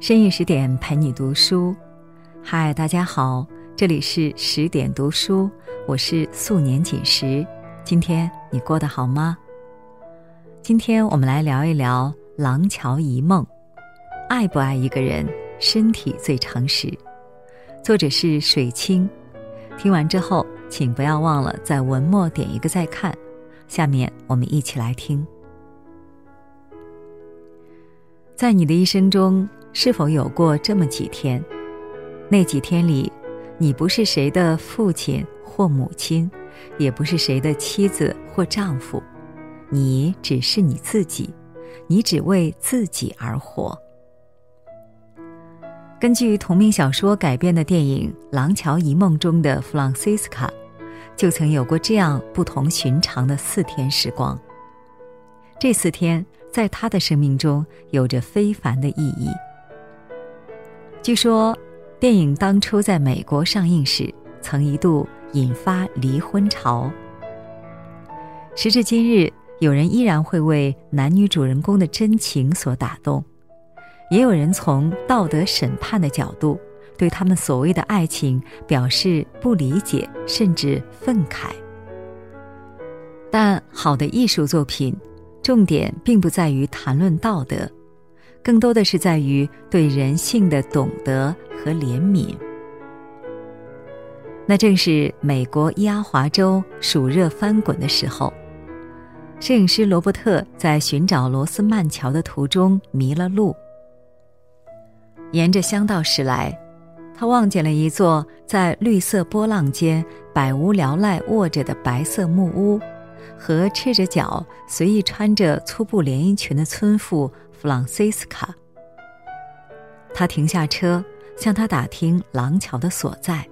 深夜十点陪你读书，嗨，大家好，这里是十点读书，我是素年锦时。今天你过得好吗？今天我们来聊一聊《廊桥遗梦》，爱不爱一个人，身体最诚实。作者是水清。听完之后，请不要忘了在文末点一个再看。下面我们一起来听。在你的一生中，是否有过这么几天？那几天里，你不是谁的父亲或母亲，也不是谁的妻子或丈夫，你只是你自己，你只为自己而活。根据同名小说改编的电影《廊桥遗梦》中的弗朗西斯卡，就曾有过这样不同寻常的四天时光。这四天。在他的生命中有着非凡的意义。据说，电影当初在美国上映时，曾一度引发离婚潮。时至今日，有人依然会为男女主人公的真情所打动，也有人从道德审判的角度，对他们所谓的爱情表示不理解，甚至愤慨。但好的艺术作品。重点并不在于谈论道德，更多的是在于对人性的懂得和怜悯。那正是美国伊阿华州暑热翻滚的时候，摄影师罗伯特在寻找罗斯曼桥的途中迷了路。沿着乡道驶来，他望见了一座在绿色波浪间百无聊赖卧着的白色木屋。和赤着脚随意穿着粗布连衣裙的村妇弗朗西斯卡。他停下车，向他打听廊桥的所在。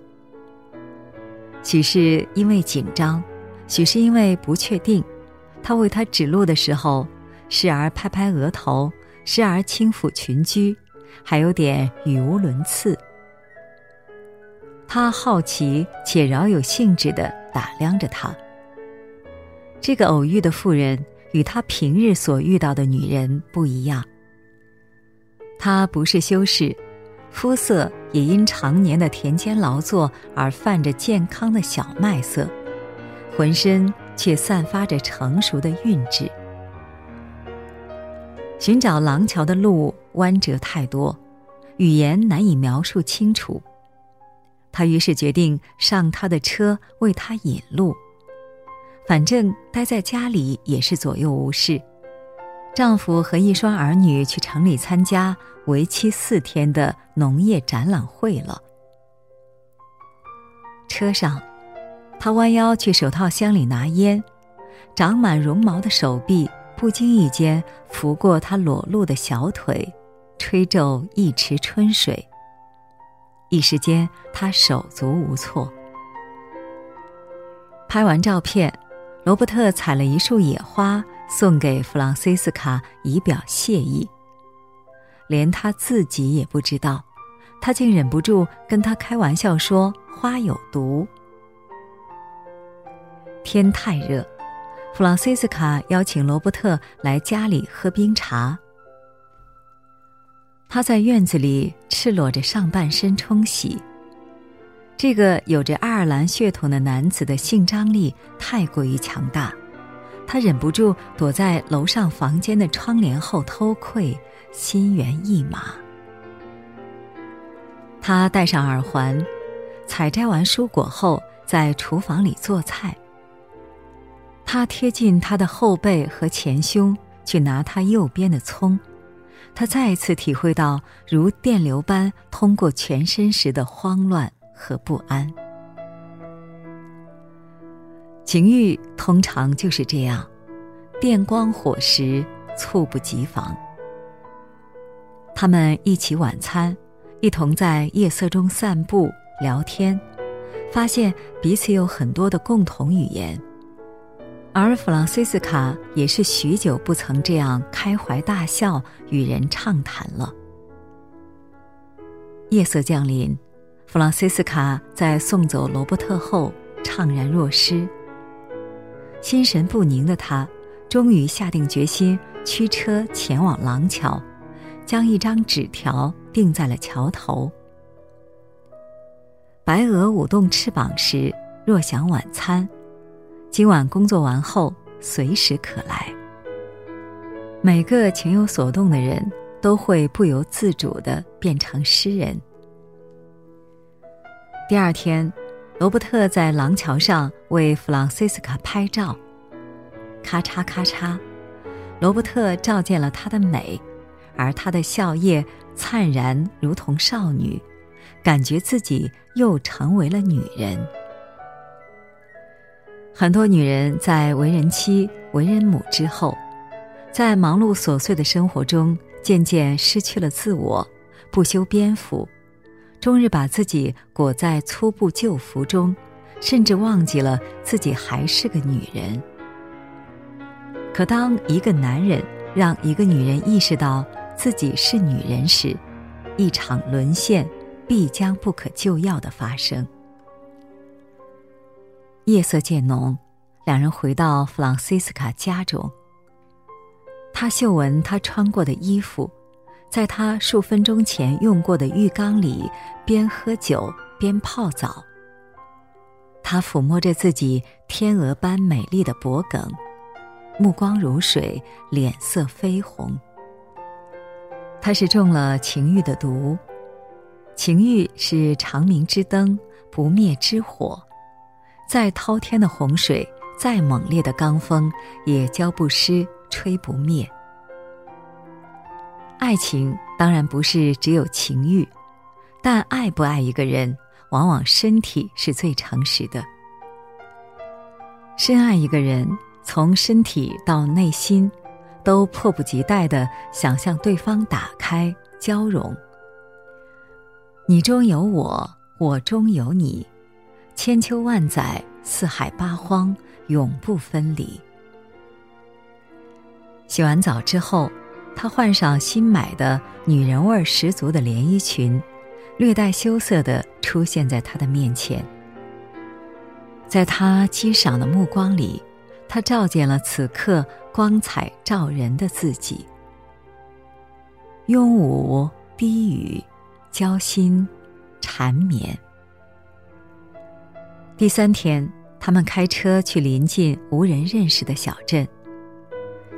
许是因为紧张，许是因为不确定，他为他指路的时候，时而拍拍额头，时而轻抚裙裾，还有点语无伦次。他好奇且饶有兴致地打量着他。这个偶遇的妇人与他平日所遇到的女人不一样。她不是修士，肤色也因常年的田间劳作而泛着健康的小麦色，浑身却散发着成熟的韵致。寻找廊桥的路弯折太多，语言难以描述清楚。他于是决定上他的车为他引路。反正待在家里也是左右无事。丈夫和一双儿女去城里参加为期四天的农业展览会了。车上，她弯腰去手套箱里拿烟，长满绒毛的手臂不经意间拂过她裸露的小腿，吹皱一池春水。一时间，她手足无措。拍完照片。罗伯特采了一束野花送给弗朗西斯卡，以表谢意。连他自己也不知道，他竟忍不住跟他开玩笑说：“花有毒。”天太热，弗朗西斯卡邀请罗伯特来家里喝冰茶。他在院子里赤裸着上半身冲洗。这个有着爱尔兰血统的男子的性张力太过于强大，他忍不住躲在楼上房间的窗帘后偷窥，心猿意马。他戴上耳环，采摘完蔬果后，在厨房里做菜。他贴近他的后背和前胸去拿他右边的葱，他再一次体会到如电流般通过全身时的慌乱。和不安，情欲通常就是这样，电光火石，猝不及防。他们一起晚餐，一同在夜色中散步聊天，发现彼此有很多的共同语言。而弗朗西斯卡也是许久不曾这样开怀大笑与人畅谈了。夜色降临。弗朗西斯卡在送走罗伯特后怅然若失，心神不宁的他，终于下定决心驱车前往廊桥，将一张纸条钉在了桥头。白鹅舞动翅膀时，若想晚餐，今晚工作完后随时可来。每个情有所动的人都会不由自主的变成诗人。第二天，罗伯特在廊桥上为弗朗西斯卡拍照，咔嚓咔嚓，罗伯特照见了她的美，而她的笑靥灿然如同少女，感觉自己又成为了女人。很多女人在为人妻、为人母之后。在忙碌琐碎的生活中，渐渐失去了自我，不修边幅，终日把自己裹在粗布旧服中，甚至忘记了自己还是个女人。可当一个男人让一个女人意识到自己是女人时，一场沦陷必将不可救药的发生。夜色渐浓，两人回到弗朗西斯卡家中。他嗅闻他穿过的衣服，在他数分钟前用过的浴缸里边喝酒边泡澡。他抚摸着自己天鹅般美丽的脖颈，目光如水，脸色绯红。他是中了情欲的毒，情欲是长明之灯，不灭之火，再滔天的洪水，再猛烈的罡风，也浇不湿。吹不灭。爱情当然不是只有情欲，但爱不爱一个人，往往身体是最诚实的。深爱一个人，从身体到内心，都迫不及待的想向对方打开交融。你中有我，我中有你，千秋万载，四海八荒，永不分离。洗完澡之后，她换上新买的女人味十足的连衣裙，略带羞涩的出现在他的面前。在他欣赏的目光里，他照见了此刻光彩照人的自己。拥舞低语，交心缠绵。第三天，他们开车去临近无人认识的小镇。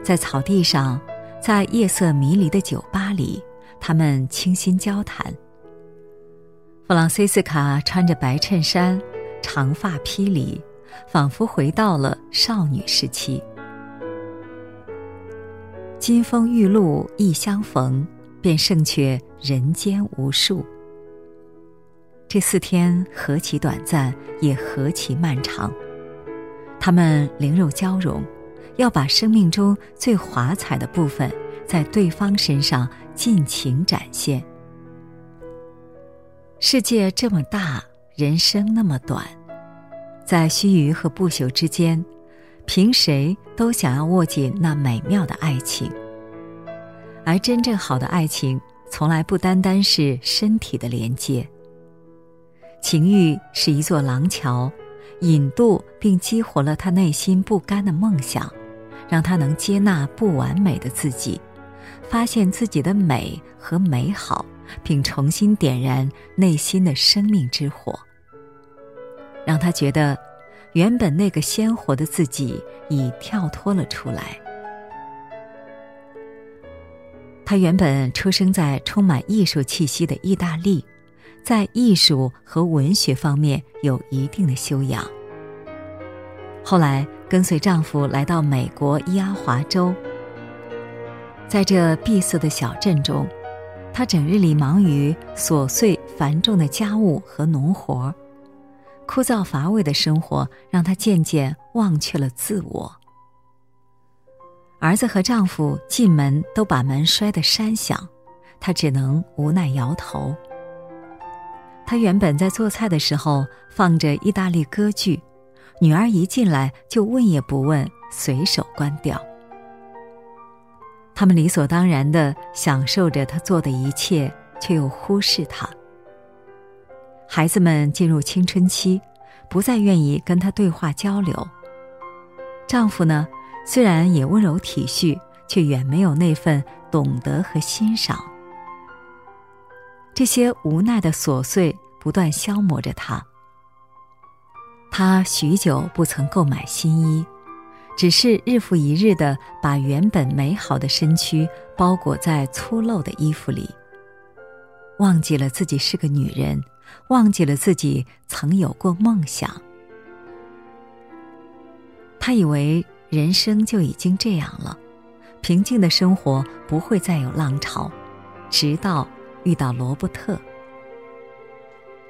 在草地上，在夜色迷离的酒吧里，他们倾心交谈。弗朗西斯卡穿着白衬衫，长发披离，仿佛回到了少女时期。金风玉露一相逢，便胜却人间无数。这四天何其短暂，也何其漫长。他们灵肉交融。要把生命中最华彩的部分在对方身上尽情展现。世界这么大，人生那么短，在须臾和不朽之间，凭谁都想要握紧那美妙的爱情。而真正好的爱情，从来不单单是身体的连接。情欲是一座廊桥，引渡并激活了他内心不甘的梦想。让他能接纳不完美的自己，发现自己的美和美好，并重新点燃内心的生命之火。让他觉得，原本那个鲜活的自己已跳脱了出来。他原本出生在充满艺术气息的意大利，在艺术和文学方面有一定的修养。后来。跟随丈夫来到美国伊阿华州，在这闭塞的小镇中，她整日里忙于琐碎繁重的家务和农活，枯燥乏味的生活让她渐渐忘却了自我。儿子和丈夫进门都把门摔得山响，她只能无奈摇头。她原本在做菜的时候放着意大利歌剧。女儿一进来就问也不问，随手关掉。他们理所当然的享受着他做的一切，却又忽视他。孩子们进入青春期，不再愿意跟他对话交流。丈夫呢，虽然也温柔体恤，却远没有那份懂得和欣赏。这些无奈的琐碎不断消磨着他。他许久不曾购买新衣，只是日复一日的把原本美好的身躯包裹在粗陋的衣服里。忘记了自己是个女人，忘记了自己曾有过梦想。他以为人生就已经这样了，平静的生活不会再有浪潮，直到遇到罗伯特。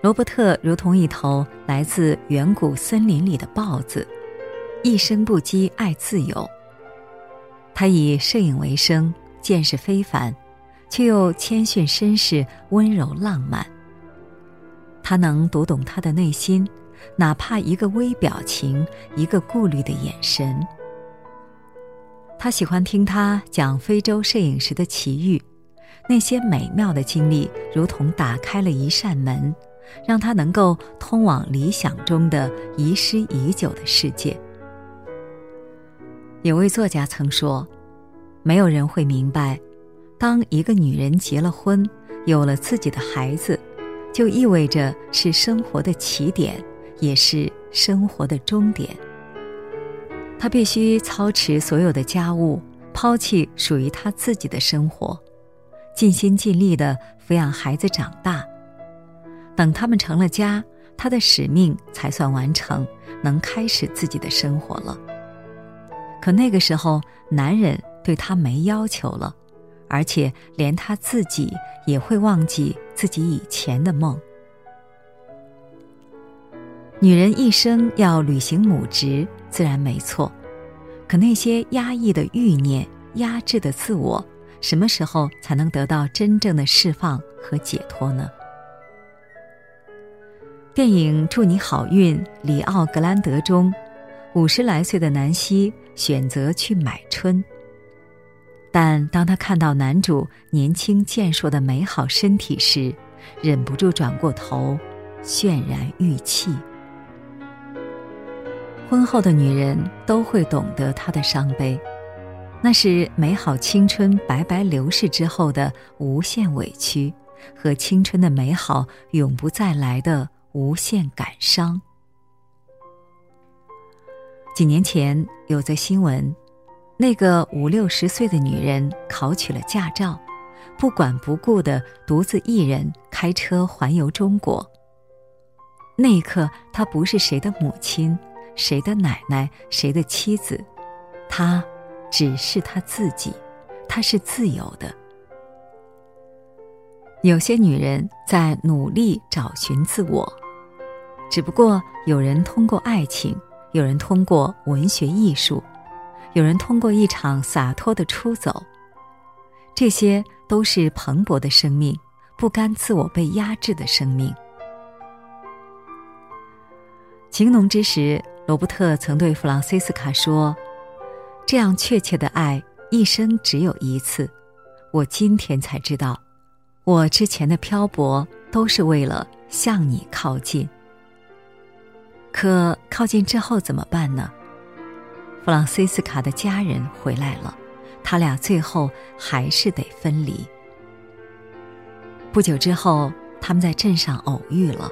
罗伯特如同一头来自远古森林里的豹子，一生不羁，爱自由。他以摄影为生，见识非凡。却又谦逊绅士、温柔浪漫。他能读懂他的内心，哪怕一个微表情、一个顾虑的眼神。他喜欢听他讲非洲摄影时的奇遇，那些美妙的经历如同打开了一扇门，让他能够通往理想中的遗失已久的世界。有位作家曾说：“没有人会明白。”当一个女人结了婚，有了自己的孩子，就意味着是生活的起点，也是生活的终点。她必须操持所有的家务，抛弃属于她自己的生活，尽心尽力的抚养孩子长大。等他们成了家，他的使命才算完成，能开始自己的生活了。可那个时候，男人对她没要求了。而且连他自己也会忘记自己以前的梦。女人一生要履行母职，自然没错。可那些压抑的欲念、压制的自我，什么时候才能得到真正的释放和解脱呢？电影《祝你好运》里奥格兰德中，五十来岁的南希选择去买春。但当他看到男主年轻健硕的美好身体时，忍不住转过头，泫然欲泣。婚后的女人都会懂得他的伤悲，那是美好青春白白流逝之后的无限委屈，和青春的美好永不再来的无限感伤。几年前有则新闻。那个五六十岁的女人考取了驾照，不管不顾的独自一人开车环游中国。那一刻，她不是谁的母亲，谁的奶奶，谁的妻子，她只是她自己，她是自由的。有些女人在努力找寻自我，只不过有人通过爱情，有人通过文学艺术。有人通过一场洒脱的出走，这些都是蓬勃的生命，不甘自我被压制的生命。情浓之时，罗伯特曾对弗朗西斯卡说：“这样确切的爱，一生只有一次。我今天才知道，我之前的漂泊都是为了向你靠近。可靠近之后怎么办呢？”弗朗西斯卡的家人回来了，他俩最后还是得分离。不久之后，他们在镇上偶遇了。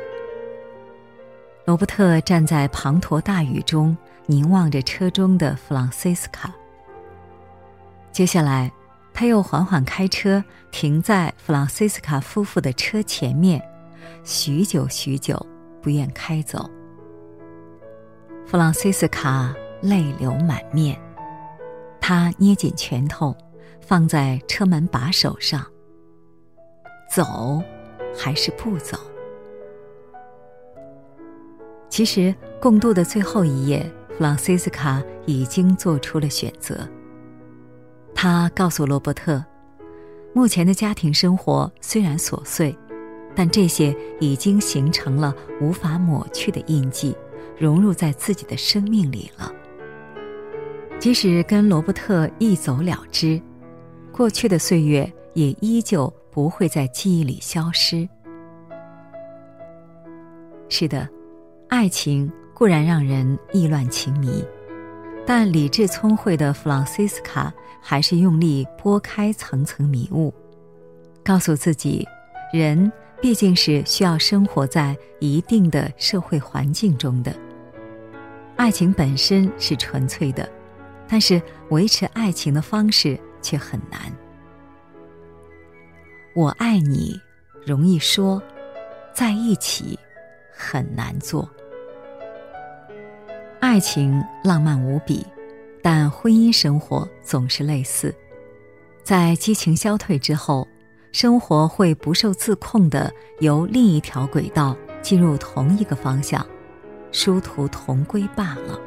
罗伯特站在滂沱大雨中，凝望着车中的弗朗西斯卡。接下来，他又缓缓开车，停在弗朗西斯卡夫妇的车前面，许久许久，不愿开走。弗朗西斯卡。泪流满面，他捏紧拳头，放在车门把手上。走，还是不走？其实，共度的最后一夜，弗朗西斯卡已经做出了选择。他告诉罗伯特，目前的家庭生活虽然琐碎，但这些已经形成了无法抹去的印记，融入在自己的生命里了。即使跟罗伯特一走了之，过去的岁月也依旧不会在记忆里消失。是的，爱情固然让人意乱情迷，但理智聪慧的弗朗西斯卡还是用力拨开层层迷雾，告诉自己：人毕竟是需要生活在一定的社会环境中的。爱情本身是纯粹的，但是维持爱情的方式却很难。我爱你，容易说，在一起很难做。爱情浪漫无比，但婚姻生活总是类似，在激情消退之后。生活会不受自控的由另一条轨道进入同一个方向，殊途同归罢了。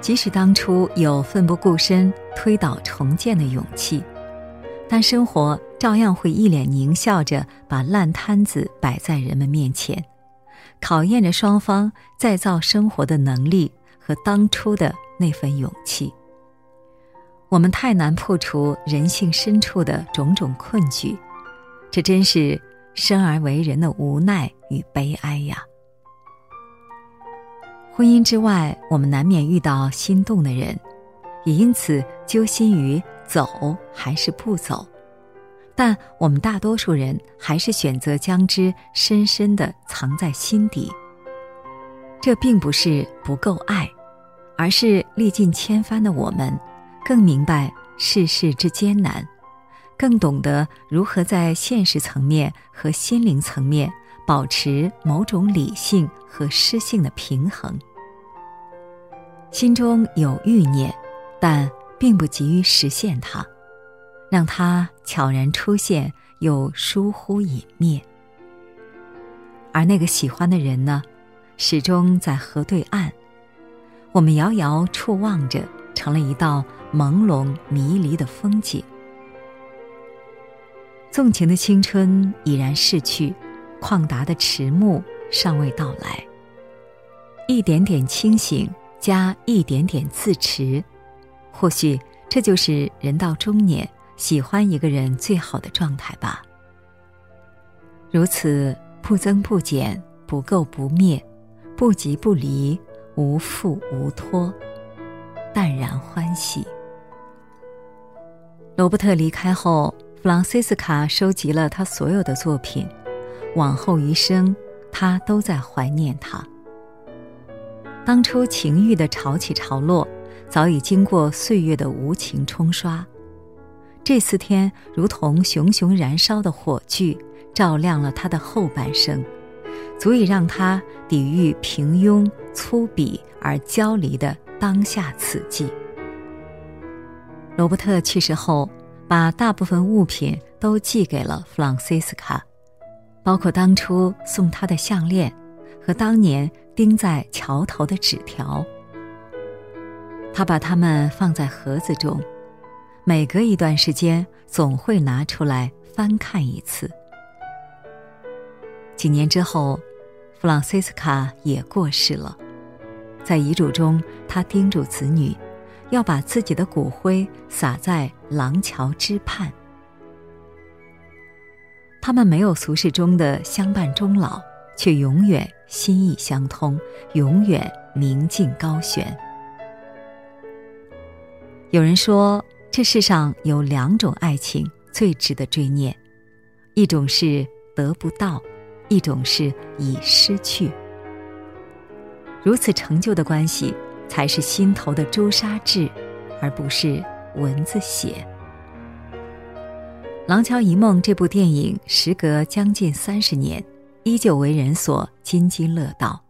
即使当初有奋不顾身推倒重建的勇气，但生活照样会一脸狞笑着把烂摊子摆在人们面前，考验着双方再造生活的能力和当初的那份勇气。我们太难破除人性深处的种种困局，这真是生而为人的无奈与悲哀呀。婚姻之外，我们难免遇到心动的人，也因此揪心于走还是不走。但我们大多数人还是选择将之深深的藏在心底。这并不是不够爱，而是历尽千帆的我们。更明白世事之艰难，更懂得如何在现实层面和心灵层面保持某种理性和诗性的平衡。心中有欲念，但并不急于实现它，让它悄然出现又疏忽隐灭。而那个喜欢的人呢，始终在河对岸，我们遥遥触望着，成了一道。朦胧迷离的风景，纵情的青春已然逝去，旷达的迟暮尚未到来。一点点清醒加一点点自持，或许这就是人到中年喜欢一个人最好的状态吧。如此不增不减，不垢不灭，不急不离，无负无托，淡然欢喜。罗伯特离开后，弗朗西斯卡收集了他所有的作品，往后余生，他都在怀念他。当初情欲的潮起潮落，早已经过岁月的无情冲刷。这四天如同熊熊燃烧的火炬，照亮了他的后半生，足以让他抵御平庸、粗鄙而焦离的当下此际。罗伯特去世后，把大部分物品都寄给了弗朗西斯卡，包括当初送他的项链和当年钉在桥头的纸条。他把它们放在盒子中，每隔一段时间总会拿出来翻看一次。几年之后，弗朗西斯卡也过世了，在遗嘱中，他叮嘱子女。要把自己的骨灰撒在廊桥之畔。他们没有俗世中的相伴终老，却永远心意相通，永远明镜高悬。有人说，这世上有两种爱情最值得追念，一种是得不到，一种是已失去。如此成就的关系。才是心头的朱砂痣，而不是蚊子血。《廊桥遗梦》这部电影时隔将近三十年，依旧为人所津津乐道。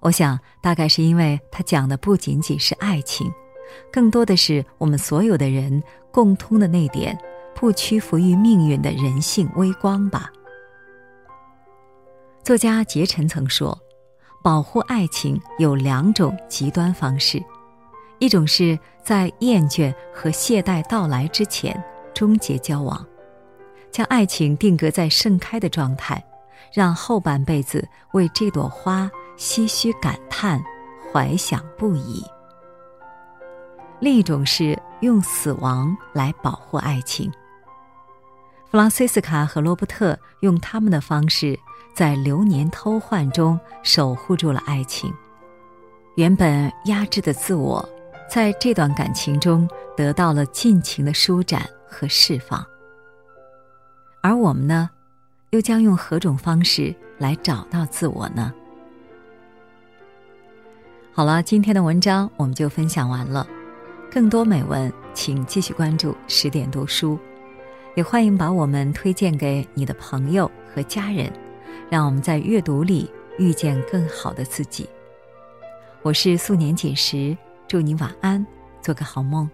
我想，大概是因为它讲的不仅仅是爱情，更多的是我们所有的人共通的那点不屈服于命运的人性微光吧。作家杰臣曾说。保护爱情有两种极端方式，一种是在厌倦和懈怠到来之前终结交往，将爱情定格在盛开的状态，让后半辈子为这朵花唏嘘感叹、怀想不已；另一种是用死亡来保护爱情。弗朗西斯卡和罗伯特用他们的方式。在流年偷换中守护住了爱情，原本压制的自我，在这段感情中得到了尽情的舒展和释放。而我们呢，又将用何种方式来找到自我呢？好了，今天的文章我们就分享完了。更多美文，请继续关注十点读书，也欢迎把我们推荐给你的朋友和家人，让我们在阅读里遇见更好的自己。我是素年锦时，祝你晚安，做个好梦。